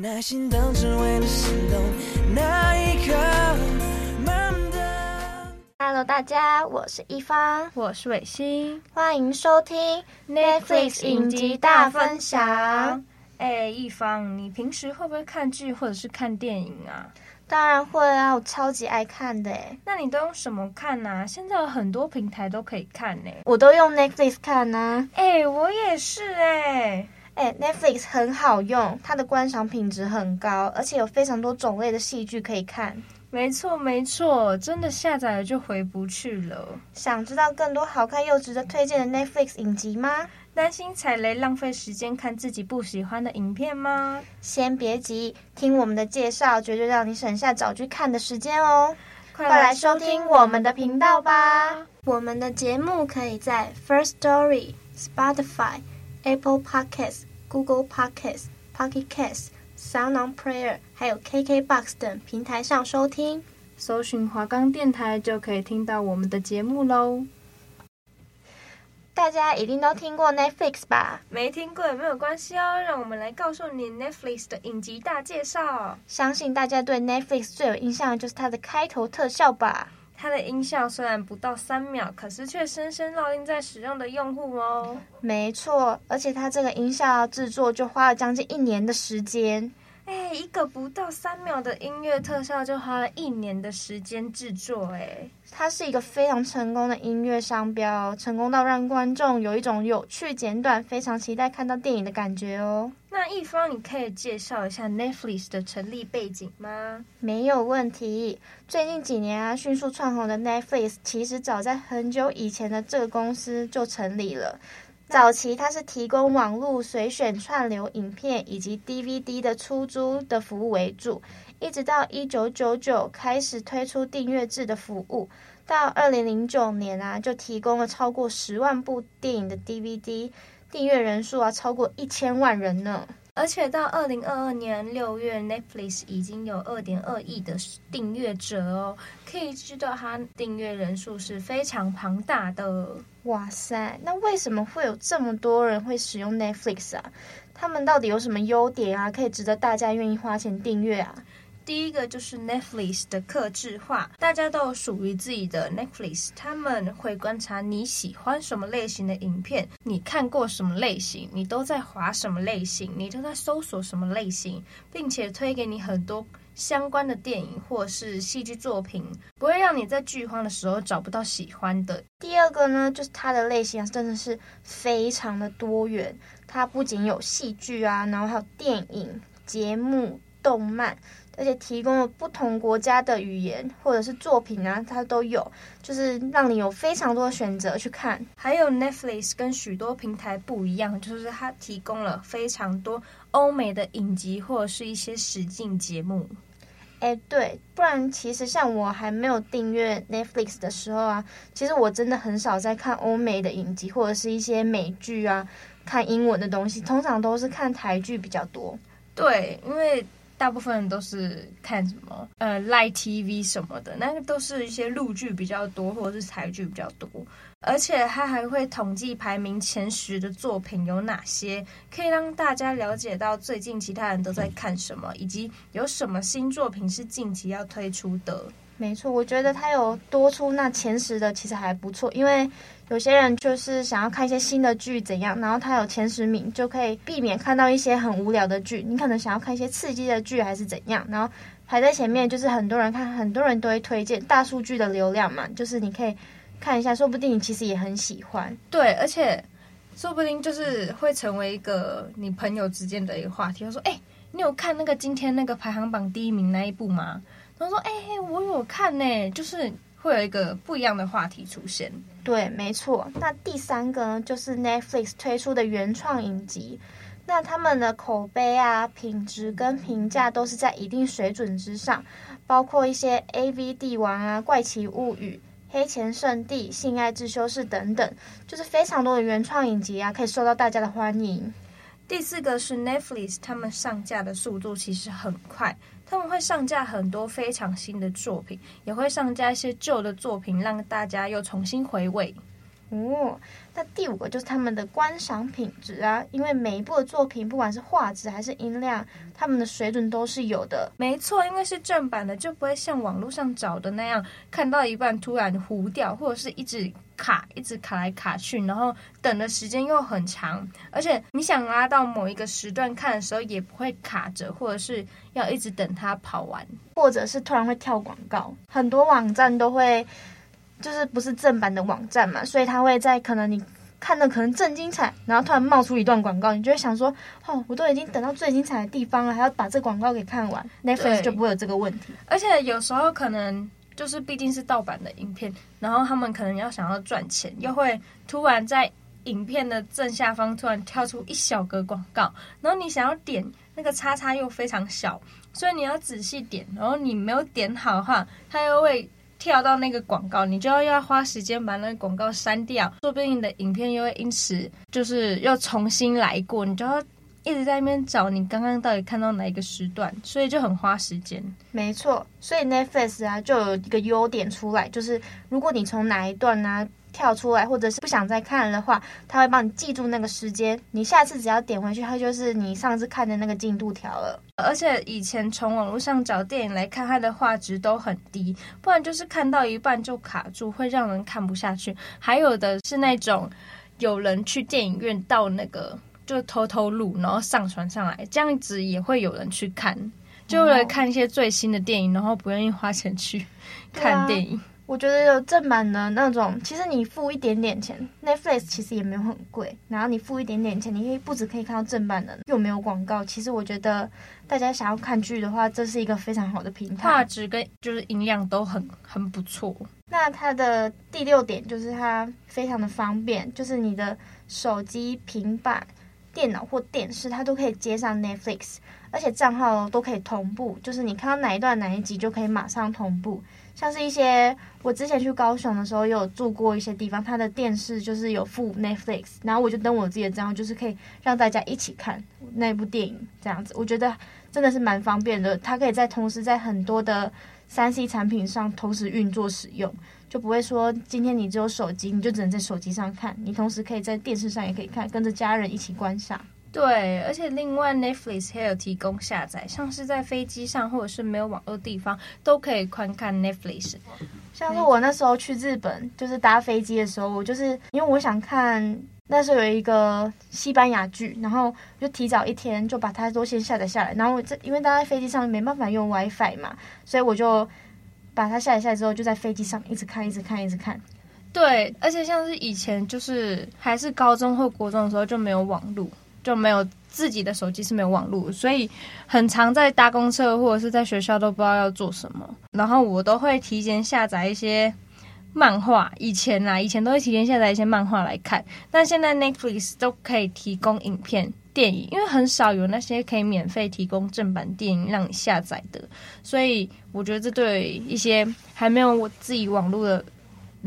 耐心等，只为了心动那一刻。Hello，大家，我是一方，我是伟星，欢迎收听 Netflix 影集大分享。哎，一方，你平时会不会看剧或者是看电影啊？当然会啊，我超级爱看的。那你都用什么看呢、啊？现在有很多平台都可以看呢。我都用 Netflix 看呢。哎，我也是哎。哎，Netflix 很好用，它的观赏品质很高，而且有非常多种类的戏剧可以看。没错，没错，真的下载了就回不去了。想知道更多好看又值得推荐的 Netflix 影集吗？担心踩雷浪费时间看自己不喜欢的影片吗？先别急，听我们的介绍，绝对让你省下找剧看的时间哦。快来收听我们的频道吧！我们的节目可以在 First Story、Spotify、Apple Podcasts、Google Podcasts、Pocket Casts、Sound On Player，还有 KKBox 等平台上收听。搜寻华冈电台就可以听到我们的节目喽。大家一定都听过 Netflix 吧？没听过也没有关系哦，让我们来告诉你 Netflix 的影集大介绍。相信大家对 Netflix 最有印象的就是它的开头特效吧。它的音效虽然不到三秒，可是却深深烙印在使用的用户哦。没错，而且它这个音效制作就花了将近一年的时间。哎，一个不到三秒的音乐特效就花了一年的时间制作，哎，它是一个非常成功的音乐商标，成功到让观众有一种有趣、简短、非常期待看到电影的感觉哦。那一方，你可以介绍一下 Netflix 的成立背景吗？没有问题。最近几年啊，迅速窜红的 Netflix，其实早在很久以前的这个公司就成立了。早期它是提供网络随选串流影片以及 DVD 的出租的服务为主，一直到一九九九开始推出订阅制的服务，到二零零九年啊就提供了超过十万部电影的 DVD，订阅人数啊超过一千万人呢。而且到二零二二年六月，Netflix 已经有二点二亿的订阅者哦，可以知道它订阅人数是非常庞大的。哇塞，那为什么会有这么多人会使用 Netflix 啊？他们到底有什么优点啊，可以值得大家愿意花钱订阅啊？第一个就是 Netflix 的客制化，大家都有属于自己的 Netflix，他们会观察你喜欢什么类型的影片，你看过什么类型，你都在划什么类型，你都在搜索什么类型，并且推给你很多相关的电影或是戏剧作品，不会让你在剧荒的时候找不到喜欢的。第二个呢，就是它的类型真的是非常的多元，它不仅有戏剧啊，然后还有电影、节目、动漫。而且提供了不同国家的语言或者是作品啊，它都有，就是让你有非常多的选择去看。还有 Netflix 跟许多平台不一样，就是它提供了非常多欧美的影集或者是一些实境节目。哎，对，不然其实像我还没有订阅 Netflix 的时候啊，其实我真的很少在看欧美的影集或者是一些美剧啊，看英文的东西，通常都是看台剧比较多。对，因为。大部分都是看什么呃，Line TV 什么的，那个都是一些陆剧比较多，或者是台剧比较多。而且他还会统计排名前十的作品有哪些，可以让大家了解到最近其他人都在看什么，以及有什么新作品是近期要推出的。没错，我觉得他有多出那前十的，其实还不错，因为。有些人就是想要看一些新的剧怎样，然后他有前十名就可以避免看到一些很无聊的剧。你可能想要看一些刺激的剧还是怎样，然后排在前面就是很多人看，很多人都会推荐。大数据的流量嘛，就是你可以看一下，说不定你其实也很喜欢。对，而且说不定就是会成为一个你朋友之间的一个话题。他说：“哎，你有看那个今天那个排行榜第一名那一部吗？”他说：“哎，我有看呢，就是。”会有一个不一样的话题出现。对，没错。那第三个呢，就是 Netflix 推出的原创影集。那他们的口碑啊、品质跟评价都是在一定水准之上，包括一些 AV 帝王啊、怪奇物语、黑钱圣地、性爱自修室等等，就是非常多的原创影集啊，可以受到大家的欢迎。第四个是 Netflix，他们上架的速度其实很快，他们会上架很多非常新的作品，也会上架一些旧的作品，让大家又重新回味。哦，那第五个就是他们的观赏品质啊，因为每一部的作品，不管是画质还是音量，他们的水准都是有的。没错，因为是正版的，就不会像网络上找的那样，看到一半突然糊掉，或者是一直卡，一直卡来卡去，然后等的时间又很长。而且你想拉到某一个时段看的时候，也不会卡着，或者是要一直等它跑完，或者是突然会跳广告。很多网站都会。就是不是正版的网站嘛，所以他会在可能你看的可能正精彩，然后突然冒出一段广告，你就会想说，哦，我都已经等到最精彩的地方了，还要把这广告给看完，Netflix 就不会有这个问题。而且有时候可能就是毕竟是盗版的影片，然后他们可能要想要赚钱，又会突然在影片的正下方突然跳出一小格广告，然后你想要点那个叉叉又非常小，所以你要仔细点，然后你没有点好的话，它又会。跳到那个广告，你就要要花时间把那个广告删掉，说不定你的影片又会因此就是又重新来过，你就要一直在那边找你刚刚到底看到哪一个时段，所以就很花时间。没错，所以 Netflix 啊就有一个优点出来，就是如果你从哪一段呢、啊？跳出来，或者是不想再看的话，他会帮你记住那个时间。你下次只要点回去，它就是你上次看的那个进度条了。而且以前从网络上找电影来看，它的画质都很低，不然就是看到一半就卡住，会让人看不下去。还有的是那种有人去电影院到那个就偷偷录，然后上传上来，这样子也会有人去看，就为了看一些最新的电影，然后不愿意花钱去看电影。我觉得有正版的那种，其实你付一点点钱，Netflix 其实也没有很贵。然后你付一点点钱，你可以不止可以看到正版的，又没有广告。其实我觉得大家想要看剧的话，这是一个非常好的平台，画质跟就是音量都很很不错。那它的第六点就是它非常的方便，就是你的手机、平板、电脑或电视，它都可以接上 Netflix，而且账号都可以同步，就是你看到哪一段哪一集就可以马上同步。像是一些我之前去高雄的时候，有住过一些地方，它的电视就是有附 Netflix，然后我就登我自己的账号，就是可以让大家一起看那部电影这样子。我觉得真的是蛮方便的，它可以在同时在很多的三 C 产品上同时运作使用，就不会说今天你只有手机，你就只能在手机上看，你同时可以在电视上也可以看，跟着家人一起观赏。对，而且另外 Netflix 还有提供下载，像是在飞机上或者是没有网络地方，都可以观看 Netflix。像是我那时候去日本，就是搭飞机的时候，我就是因为我想看那时候有一个西班牙剧，然后就提早一天就把它都先下载下来。然后这因为大家在飞机上没办法用 WiFi 嘛，所以我就把它下载下来之后，就在飞机上一直看，一直看，一直看。对，而且像是以前就是还是高中或国中的时候就没有网络。就没有自己的手机是没有网络，所以很常在搭公车或者是在学校都不知道要做什么。然后我都会提前下载一些漫画，以前啦，以前都会提前下载一些漫画来看。但现在 Netflix 都可以提供影片、电影，因为很少有那些可以免费提供正版电影让你下载的，所以我觉得这对一些还没有我自己网络的。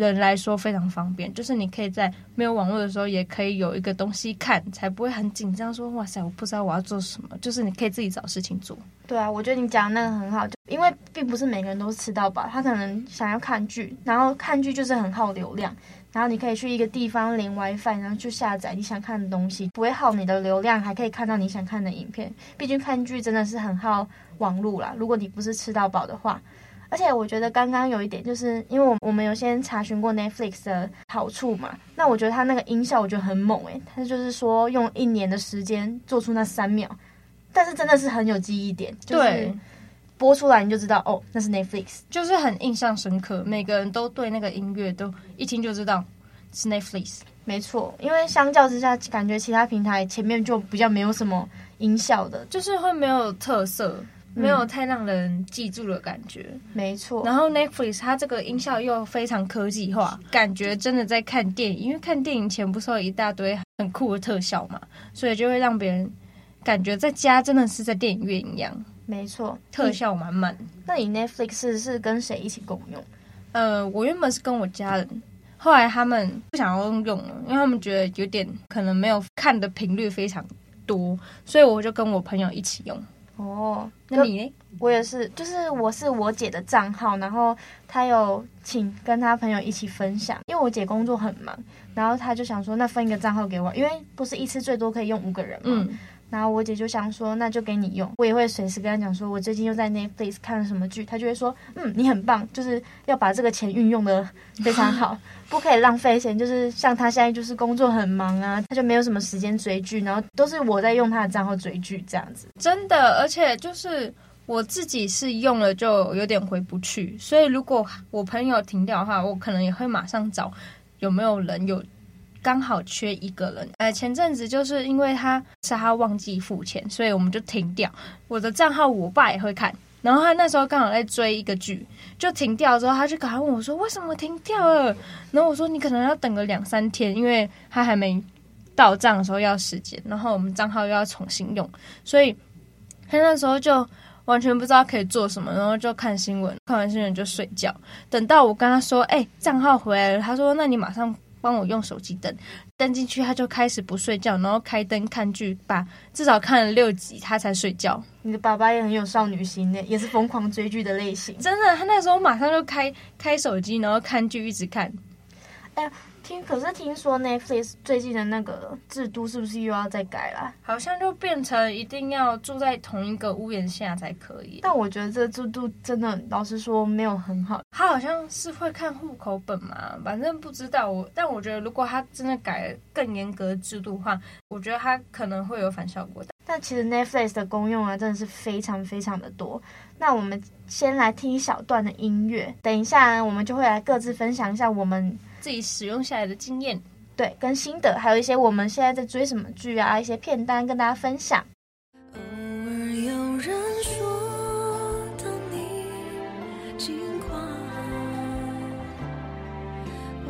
人来说非常方便，就是你可以在没有网络的时候，也可以有一个东西看，才不会很紧张。说哇塞，我不知道我要做什么，就是你可以自己找事情做。对啊，我觉得你讲的那个很好，就因为并不是每个人都吃到饱，他可能想要看剧，然后看剧就是很耗流量，然后你可以去一个地方连 WiFi，然后去下载你想看的东西，不会耗你的流量，还可以看到你想看的影片。毕竟看剧真的是很耗网络啦，如果你不是吃到饱的话。而且我觉得刚刚有一点，就是因为我我们有先查询过 Netflix 的好处嘛，那我觉得它那个音效我觉得很猛诶，它就是说用一年的时间做出那三秒，但是真的是很有记忆点，就是播出来你就知道哦，那是 Netflix，就是很印象深刻，每个人都对那个音乐都一听就知道是 Netflix。没错，因为相较之下，感觉其他平台前面就比较没有什么音效的，就是会没有特色。没有太让人记住的感觉。没错。然后 Netflix 它这个音效又非常科技化，感觉真的在看电影。因为看电影前不是有一大堆很酷的特效嘛，所以就会让别人感觉在家真的是在电影院一样。没错，特效满满。那你 Netflix 是，是跟谁一起共用？呃，我原本是跟我家人。后来他们不想要用了，因为他们觉得有点可能没有看的频率非常多，所以我就跟我朋友一起用。哦，那你呢？我也是，就是我是我姐的账号，然后她有请跟她朋友一起分享，因为我姐工作很忙，然后她就想说，那分一个账号给我，因为不是一次最多可以用五个人嘛。嗯然后我姐就想说，那就给你用。我也会随时跟她讲说，我最近又在 Netflix 看了什么剧，她就会说，嗯，你很棒，就是要把这个钱运用的非常好，不可以浪费钱。就是像她现在就是工作很忙啊，她就没有什么时间追剧，然后都是我在用她的账号追剧这样子。真的，而且就是我自己是用了就有点回不去，所以如果我朋友停掉的话，我可能也会马上找有没有人有。刚好缺一个人，呃，前阵子就是因为他是他忘记付钱，所以我们就停掉。我的账号我爸也会看，然后他那时候刚好在追一个剧，就停掉之后，他就赶快问我说：“为什么停掉了？”然后我说：“你可能要等个两三天，因为他还没到账的时候要时间，然后我们账号又要重新用，所以他那时候就完全不知道可以做什么，然后就看新闻，看完新闻就睡觉。等到我跟他说：‘哎，账号回来了。’他说：‘那你马上’。”帮我用手机登登进去，他就开始不睡觉，然后开灯看剧，把至少看了六集，他才睡觉。你的爸爸也很有少女心呢，也是疯狂追剧的类型。真的，他那时候马上就开开手机，然后看剧，一直看。哎。听，可是听说 Netflix 最近的那个制度是不是又要再改了？好像就变成一定要住在同一个屋檐下才可以。但我觉得这个制度真的，老实说没有很好。他好像是会看户口本嘛，反正不知道我。但我觉得如果他真的改了更严格的制度的话，我觉得他可能会有反效果的。但其实 Netflix 的功用啊，真的是非常非常的多。那我们先来听一小段的音乐，等一下呢，我们就会来各自分享一下我们。自己使用下来的经验，对，跟心得，还有一些我们现在在追什么剧啊，一些片单跟大家分享。偶尔有人说当你近况，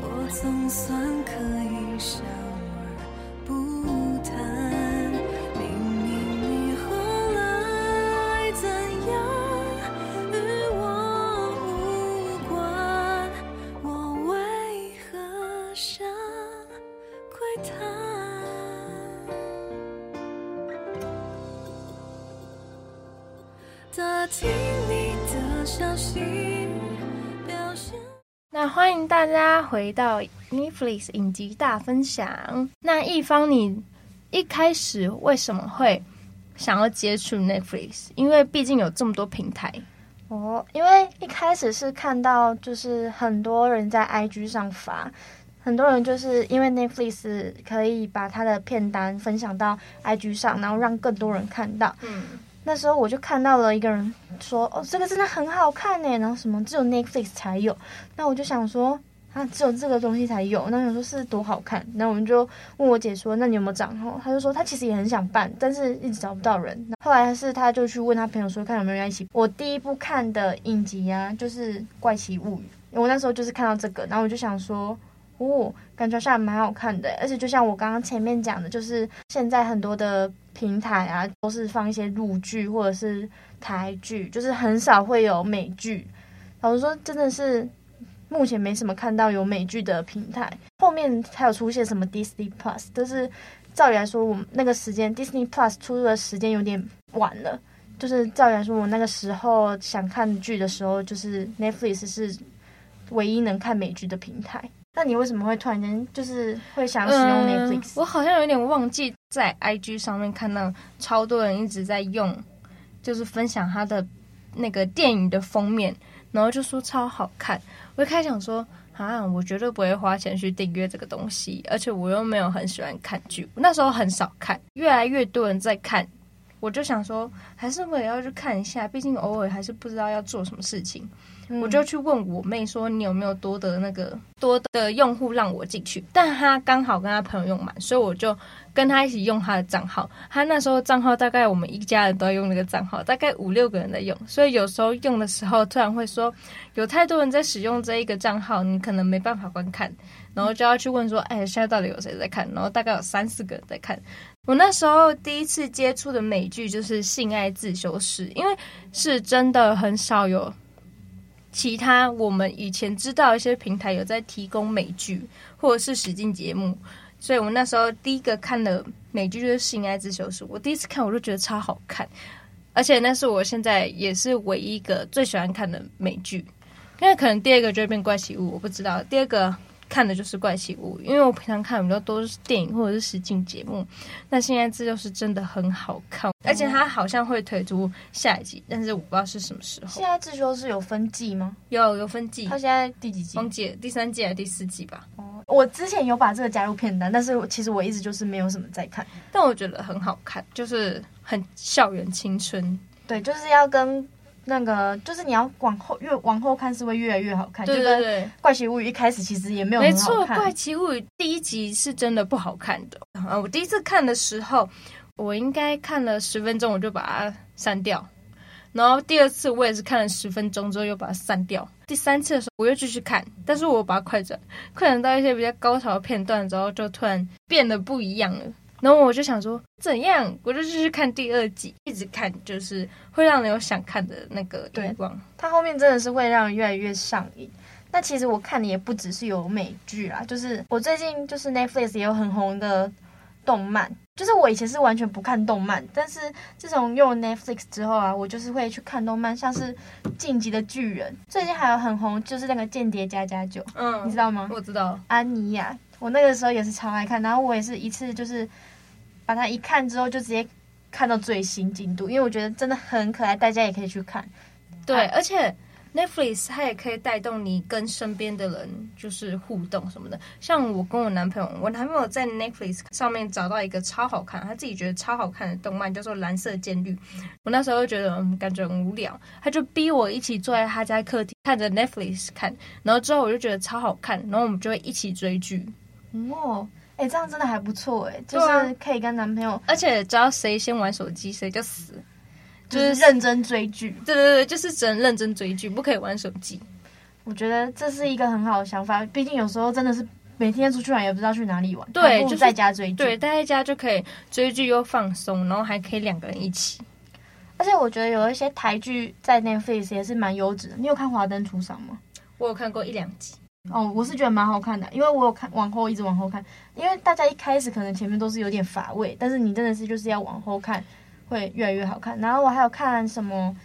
我总算可以那欢迎大家回到 Netflix 影集大分享。那一方，你一开始为什么会想要接触 Netflix？因为毕竟有这么多平台哦。因为一开始是看到就是很多人在 IG 上发，很多人就是因为 Netflix 可以把他的片单分享到 IG 上，然后让更多人看到。嗯。那时候我就看到了一个人说：“哦，这个真的很好看呢。”然后什么只有 Netflix 才有。那我就想说，啊，只有这个东西才有。那我说是多好看。那我们就问我姐说：“那你有没有找？”然后？”她就说她其实也很想办，但是一直找不到人。后来是她就去问她朋友说，看有没有人一起。我第一部看的影集啊，就是《怪奇物语》。我那时候就是看到这个，然后我就想说。哦，感觉好像蛮好看的，而且就像我刚刚前面讲的，就是现在很多的平台啊，都是放一些陆剧或者是台剧，就是很少会有美剧。老实说，真的是目前没什么看到有美剧的平台。后面还有出现什么 Disney Plus，但是照理来说，我们那个时间 Disney Plus 出的时间有点晚了。就是照理来说，我那个时候想看剧的时候，就是 Netflix 是唯一能看美剧的平台。那你为什么会突然间就是会想使用 Netflix？嗯，我好像有点忘记在 IG 上面看到超多人一直在用，就是分享他的那个电影的封面，然后就说超好看。我一开始想说啊，我绝对不会花钱去订阅这个东西，而且我又没有很喜欢看剧，那时候很少看，越来越多人在看，我就想说还是我也要去看一下，毕竟偶尔还是不知道要做什么事情。嗯、我就去问我妹说，你有没有多的那个多的用户让我进去？但她刚好跟她朋友用满，所以我就跟她一起用她的账号。她那时候账号大概我们一家人都在用那个账号，大概五六个人在用，所以有时候用的时候突然会说有太多人在使用这一个账号，你可能没办法观看，然后就要去问说，哎，现在到底有谁在看？然后大概有三四个人在看。我那时候第一次接触的美剧就是《性爱自修室》，因为是真的很少有其他我们以前知道一些平台有在提供美剧或者是实境节目，所以我那时候第一个看的美剧就是《性爱自修室》。我第一次看我就觉得超好看，而且那是我现在也是唯一一个最喜欢看的美剧，因为可能第二个就会变怪奇物，我不知道第二个。看的就是怪奇物语，因为我平常看比较多是电影或者是实境节目。那现在这就是真的很好看，而且它好像会推出下一季，但是我不知道是什么时候。现在自修是有分季吗？有有分季。它现在第几季？忘记了，第三季还是第四季吧？哦，我之前有把这个加入片单，但是其实我一直就是没有什么在看。但我觉得很好看，就是很校园青春。对，就是要跟。那个就是你要往后越往后看是会越来越好看，对对对。《怪奇物语》一开始其实也没有没错，《怪奇物语》第一集是真的不好看的。啊，我第一次看的时候，我应该看了十分钟我就把它删掉，然后第二次我也是看了十分钟之后又把它删掉，第三次的时候我又继续看，但是我把它快转，快转到一些比较高潮的片段之后，就突然变得不一样了。然后我就想说，怎样？我就继续看第二集，一直看，就是会让人有想看的那个欲望。它后面真的是会让人越来越上瘾。那其实我看的也不只是有美剧啦，就是我最近就是 Netflix 也有很红的动漫。就是我以前是完全不看动漫，但是自从用 Netflix 之后啊，我就是会去看动漫，像是《进击的巨人》，最近还有很红，就是那个《间谍加加酒》，嗯，你知道吗？我知道。安妮亚，我那个时候也是超爱看，然后我也是一次就是。把它一看之后，就直接看到最新进度，因为我觉得真的很可爱，大家也可以去看。对，而且 Netflix 它也可以带动你跟身边的人就是互动什么的。像我跟我男朋友，我男朋友在 Netflix 上面找到一个超好看，他自己觉得超好看的动漫，叫做《蓝色监狱》。我那时候就觉得嗯，感觉很无聊，他就逼我一起坐在他家客厅看着 Netflix 看，然后之后我就觉得超好看，然后我们就会一起追剧。哦。哎、欸，这样真的还不错哎，就是可以跟男朋友，而且只要谁先玩手机，谁就死，就是认真追剧。对对对，就是只能认真追剧，不可以玩手机。我觉得这是一个很好的想法，毕竟有时候真的是每天出去玩也不知道去哪里玩，对，就在家追剧，对，待在家就可以追剧又放松，然后还可以两个人一起。而且我觉得有一些台剧在 Netflix 也是蛮优质的。你有看《华灯初上》吗？我有看过一两集。哦，我是觉得蛮好看的，因为我有看往后一直往后看，因为大家一开始可能前面都是有点乏味，但是你真的是就是要往后看，会越来越好看。然后我还有看什么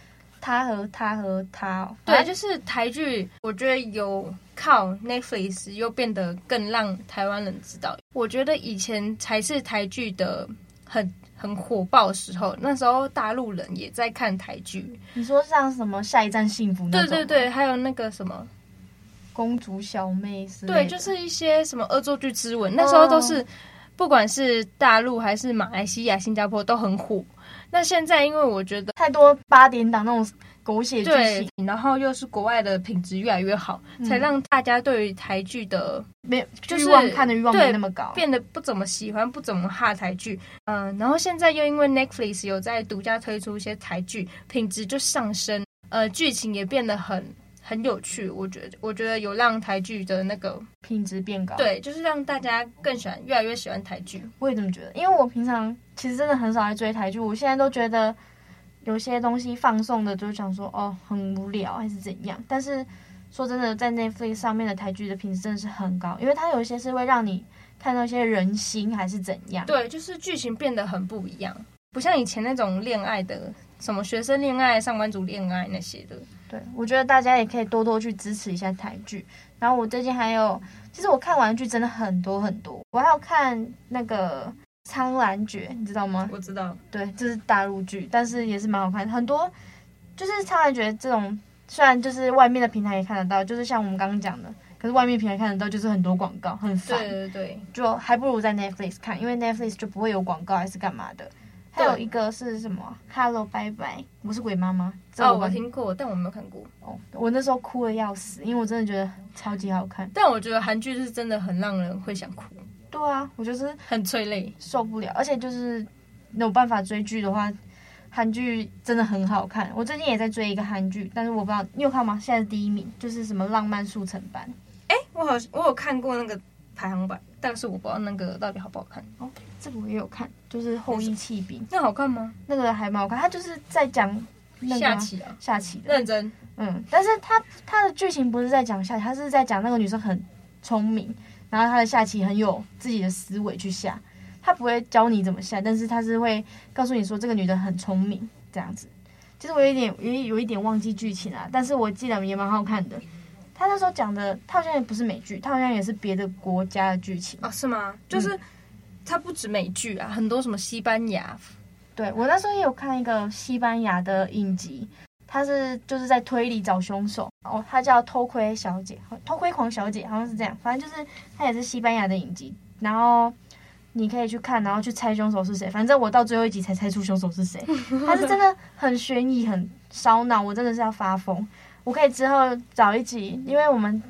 他和他和他，对，就是台剧，我觉得有靠 Netflix 又变得更让台湾人知道。我觉得以前才是台剧的很很火爆的时候，那时候大陆人也在看台剧。你说像什么下一站幸福？对对对，还有那个什么。公主小妹是？对，就是一些什么恶作剧之吻，那时候都是，不管是大陆还是马来西亚、新加坡都很火。那现在因为我觉得太多八点档那种狗血剧情，然后又是国外的品质越来越好，嗯、才让大家对于台剧的没就是看的欲望没那么高，变得不怎么喜欢，不怎么哈台剧。嗯，然后现在又因为 Netflix 有在独家推出一些台剧，品质就上升，呃，剧情也变得很。很有趣，我觉得，我觉得有让台剧的那个品质变高，对，就是让大家更喜欢，越来越喜欢台剧。我也这么觉得，因为我平常其实真的很少来追台剧，我现在都觉得有些东西放送的，就想说哦，很无聊还是怎样。但是说真的，在 Netflix 上面的台剧的品质真的是很高，因为它有一些是会让你看到一些人心还是怎样。对，就是剧情变得很不一样，不像以前那种恋爱的，什么学生恋爱、上班族恋爱那些的。对，我觉得大家也可以多多去支持一下台剧。然后我最近还有，其实我看完剧真的很多很多。我还有看那个《苍兰诀》，你知道吗？我知道。对，这是大陆剧，但是也是蛮好看。很多就是《苍兰诀》这种，虽然就是外面的平台也看得到，就是像我们刚刚讲的，可是外面平台看得到，就是很多广告，很烦。对对对，就还不如在 Netflix 看，因为 Netflix 就不会有广告还是干嘛的。还有一个是什么？Hello，拜拜，我是鬼妈妈。哦，我听过，但我没有看过。哦，我那时候哭的要死，因为我真的觉得超级好看。但我觉得韩剧是真的很让人会想哭。对啊，我就是很催泪，受不了。而且就是没有办法追剧的话，韩剧真的很好看。我最近也在追一个韩剧，但是我不知道你有看吗？现在是第一名，就是什么《浪漫速成班》。哎，我好，我有看过那个排行榜，但是我不知道那个到底好不好看。哦，这个我也有看，就是《后翼弃兵》。那好看吗？那个还蛮好看，他就是在讲那个下棋啊，下棋的。认真。嗯，但是他他的剧情不是在讲下棋，他是在讲那个女生很聪明。然后他的下棋很有自己的思维去下，他不会教你怎么下，但是他是会告诉你说这个女的很聪明这样子。其实我有一点有有一点忘记剧情啊，但是我记得也蛮好看的。他那时候讲的，他好像也不是美剧，他好像也是别的国家的剧情哦？是吗？就是他不止美剧啊，很多什么西班牙。对，我那时候也有看一个西班牙的影集。他是就是在推理找凶手哦，他叫偷窥小姐，偷窥狂小姐好像是这样，反正就是他也是西班牙的影集，然后你可以去看，然后去猜凶手是谁。反正我到最后一集才猜出凶手是谁。他是真的很悬疑，很烧脑，我真的是要发疯。我可以之后找一集，因为我们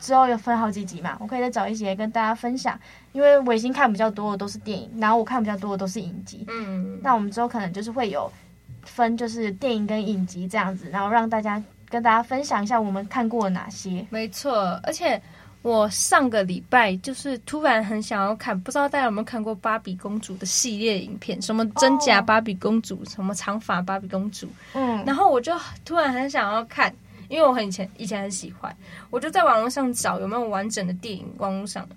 之后有分好几集嘛，我可以再找一集跟大家分享。因为我已经看比较多的都是电影，然后我看比较多的都是影集。嗯，那我们之后可能就是会有。分就是电影跟影集这样子，然后让大家跟大家分享一下我们看过哪些。没错，而且我上个礼拜就是突然很想要看，不知道大家有没有看过芭比公主的系列影片，什么真假芭比公主，oh. 什么长发芭比公主。嗯，然后我就突然很想要看，因为我很以前以前很喜欢，我就在网络上找有没有完整的电影，网络上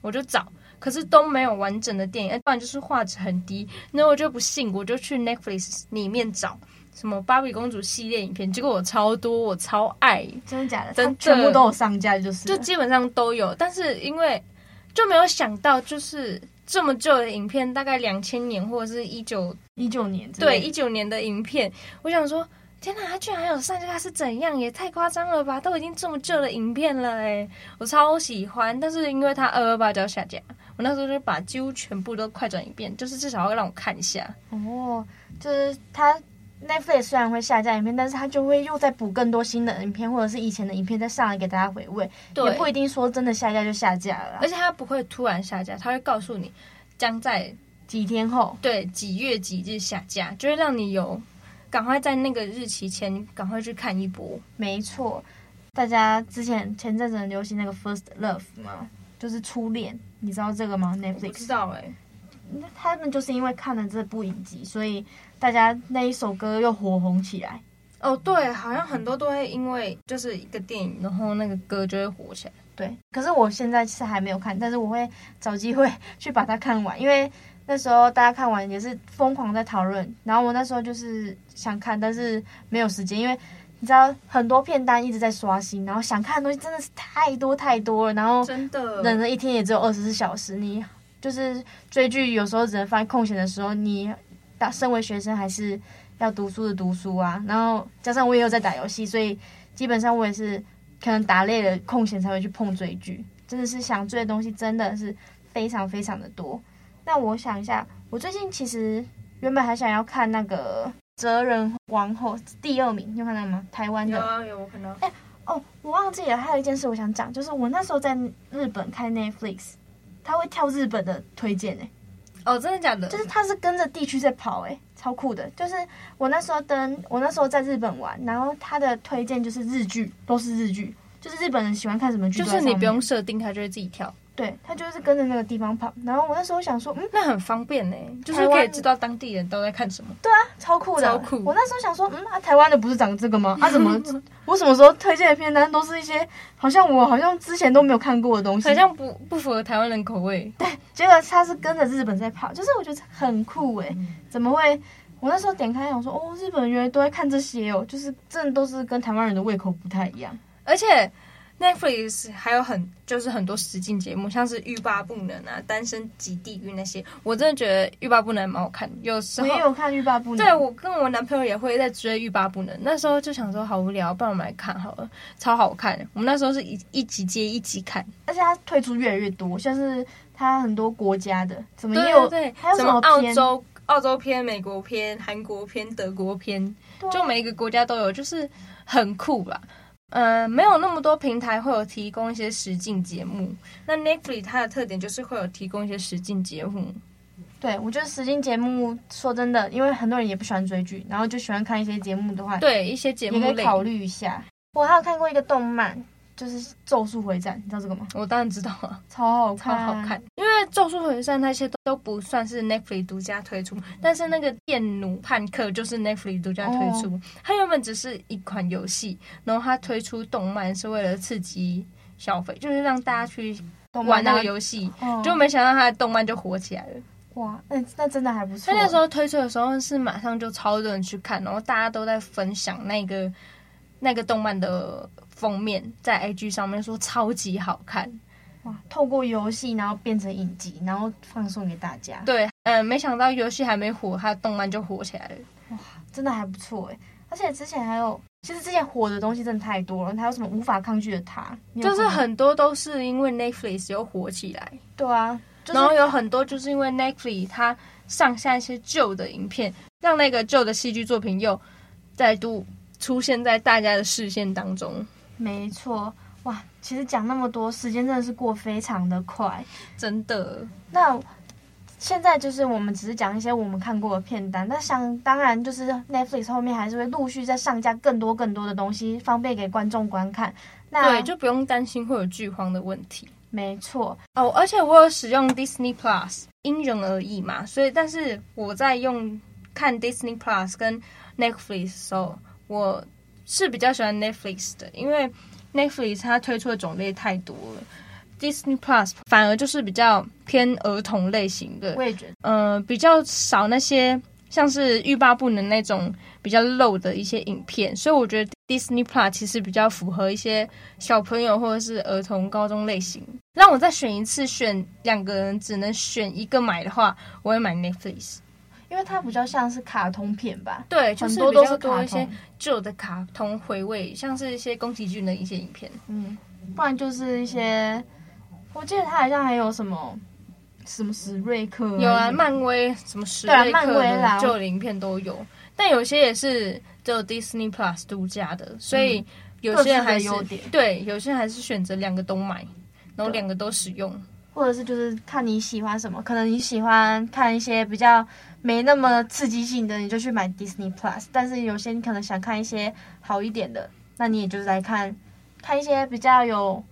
我就找。可是都没有完整的电影，不然就是画质很低。那我就不信，我就去 Netflix 里面找什么芭比公主系列影片，结果我超多，我超爱，真的假的？真的全部都有上架，就是就基本上都有。但是因为就没有想到，就是这么旧的影片，大概两千年或者是一九一九年，对一九年的影片，我想说。天哪，他居然还有上架，他是怎样？也太夸张了吧！都已经这么旧的影片了诶，我超喜欢。但是因为他二二八就要下架，我那时候就把几乎全部都快转一遍，就是至少要让我看一下。哦，就是他 Netflix 虽然会下架影片，但是他就会又再补更多新的影片，或者是以前的影片再上来给大家回味。对，也不一定说真的下架就下架了。而且他不会突然下架，他会告诉你将在几天后，对，几月几日下架，就会让你有。赶快在那个日期前，赶快去看一波。没错，大家之前前阵子很流行那个 First Love 吗？就是初恋，你知道这个吗？Netflix 知道哎、欸，那他们就是因为看了这部影集，所以大家那一首歌又火红起来。哦，对，好像很多都会因为就是一个电影，然后那个歌就会火起来。对，可是我现在是还没有看，但是我会找机会去把它看完，因为。那时候大家看完也是疯狂在讨论，然后我那时候就是想看，但是没有时间，因为你知道很多片单一直在刷新，然后想看的东西真的是太多太多了，然后真的忍了一天也只有二十四小时，你就是追剧有时候只能放在空闲的时候，你当身为学生还是要读书的读书啊，然后加上我也有在打游戏，所以基本上我也是可能打累了空闲才会去碰追剧，真的是想追的东西真的是非常非常的多。那我想一下，我最近其实原本还想要看那个《哲人王后》第二名，你有看到吗？台湾的有啊有，我看到。哎哦，我忘记了，还有一件事我想讲，就是我那时候在日本看 Netflix，他会跳日本的推荐哎。哦，真的假的？就是他是跟着地区在跑哎，超酷的。就是我那时候登，我那时候在日本玩，然后他的推荐就是日剧，都是日剧，就是日本人喜欢看什么剧，就是你不用设定，他就会自己跳。对，他就是跟着那个地方跑，然后我那时候想说，嗯，那很方便呢，就是可以知道当地人都在看什么。对啊，超酷的，超酷。我那时候想说，嗯，啊，台湾的不是长这个吗？啊，怎么 我什么时候推荐的片单都是一些好像我好像之前都没有看过的东西，好像不不符合台湾人口味。对，结果他是跟着日本在跑，就是我觉得很酷哎，怎么会？我那时候点开想说，哦，日本人原来都在看这些哦，就是真的都是跟台湾人的胃口不太一样，而且。Netflix 还有很就是很多实境节目，像是欲罢不能啊、单身即地狱那些，我真的觉得欲罢不能蛮好看。有时候我也有看欲罢不能，对，我跟我男朋友也会在追欲罢不能。那时候就想说好无聊，不然我们来看好了，超好看。我们那时候是一一集接一集看，而且它推出越来越多，像是它很多国家的，怎么也有对，还有什么，什么澳洲。澳洲片、美国片、韩国片、德国片，啊、就每一个国家都有，就是很酷吧。嗯、呃，没有那么多平台会有提供一些实境节目。那 Netflix 它的特点就是会有提供一些实境节目。对，我觉得实境节目说真的，因为很多人也不喜欢追剧，然后就喜欢看一些节目的话，对一些节目也可以考虑一下。我还有看过一个动漫，就是《咒术回战》，你知道这个吗？我当然知道啊，超好超好看。因为《咒术回战》那些都都不算是 Netflix 独家推出，但是那个电弩叛客就是 Netflix 独家推出。哦、它原本只是一款游戏，然后它推出动漫是为了刺激消费，就是让大家去玩那个游戏，哦、就没想到它的动漫就火起来了。哇，那那真的还不错。他那时候推出的时候是马上就超多人去看，然后大家都在分享那个那个动漫的封面，在 IG 上面说超级好看。哇，透过游戏然后变成影集，然后放送给大家。对，嗯、呃，没想到游戏还没火，它的动漫就火起来了。哇，真的还不错哎。而且之前还有，其实之前火的东西真的太多了。还有什么无法抗拒的他，就是很多都是因为 Netflix 又火起来。对啊。然后有很多就是因为 Netflix 它上下一些旧的影片，让那个旧的戏剧作品又再度出现在大家的视线当中。没错，哇，其实讲那么多，时间真的是过非常的快，真的。那现在就是我们只是讲一些我们看过的片单，那想当然就是 Netflix 后面还是会陆续再上架更多更多的东西，方便给观众观看。那对，就不用担心会有剧荒的问题。没错哦，而且我有使用 Disney Plus，因人而异嘛。所以，但是我在用看 Disney Plus 跟 Netflix 的时候，我是比较喜欢 Netflix 的，因为 Netflix 它推出的种类太多了，Disney Plus 反而就是比较偏儿童类型的。我也觉得，嗯、呃，比较少那些像是欲罢不能那种比较露的一些影片，所以我觉得。Disney Plus 其实比较符合一些小朋友或者是儿童高中类型。让我再选一次，选两个人只能选一个买的话，我会买 Netflix，因为它比较像是卡通片吧？对，很多都是多一些旧的卡通回味，像是一些宫崎骏的一些影片。嗯，不然就是一些，我记得它好像还有什么什么史瑞克，有啊，漫威什么史瑞克的旧的影片都有，但有些也是。只有 Disney Plus 独家的，所以有些人还是、嗯、对，有些人还是选择两个都买，然后两个都使用，或者是就是看你喜欢什么，可能你喜欢看一些比较没那么刺激性的，你就去买 Disney Plus。但是有些你可能想看一些好一点的，那你也就是来看看一些比较有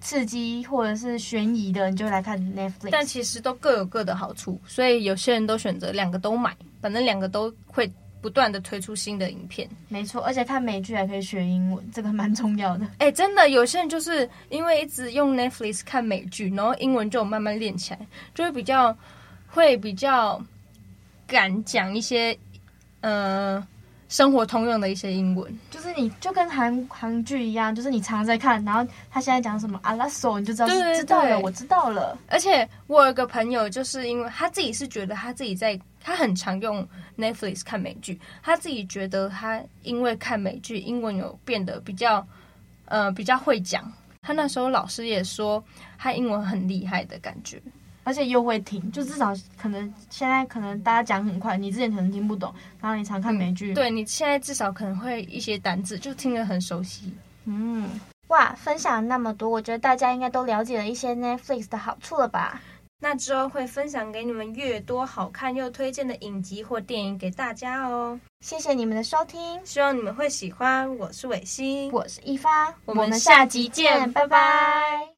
刺激或者是悬疑的，你就来看 Netflix。但其实都各有各的好处，所以有些人都选择两个都买，反正两个都会。不断的推出新的影片，没错，而且看美剧还可以学英文，这个蛮重要的。哎，真的，有些人就是因为一直用 Netflix 看美剧，然后英文就慢慢练起来，就会比较会比较敢讲一些呃生活通用的一些英文。就是你就跟韩韩剧一样，就是你常在看，然后他现在讲什么阿拉索，你就知道是知道了，我知道了。而且我有一个朋友，就是因为他自己是觉得他自己在。他很常用 Netflix 看美剧，他自己觉得他因为看美剧，英文有变得比较，呃，比较会讲。他那时候老师也说他英文很厉害的感觉，而且又会听，就至少可能现在可能大家讲很快，你之前可能听不懂，然后你常看美剧，嗯，对，你现在至少可能会一些单字，就听得很熟悉。嗯，哇，分享那么多，我觉得大家应该都了解了一些 Netflix 的好处了吧？那之后会分享给你们越多好看又推荐的影集或电影给大家哦。谢谢你们的收听，希望你们会喜欢。我是伟星，我是一发，我们下集见，拜拜。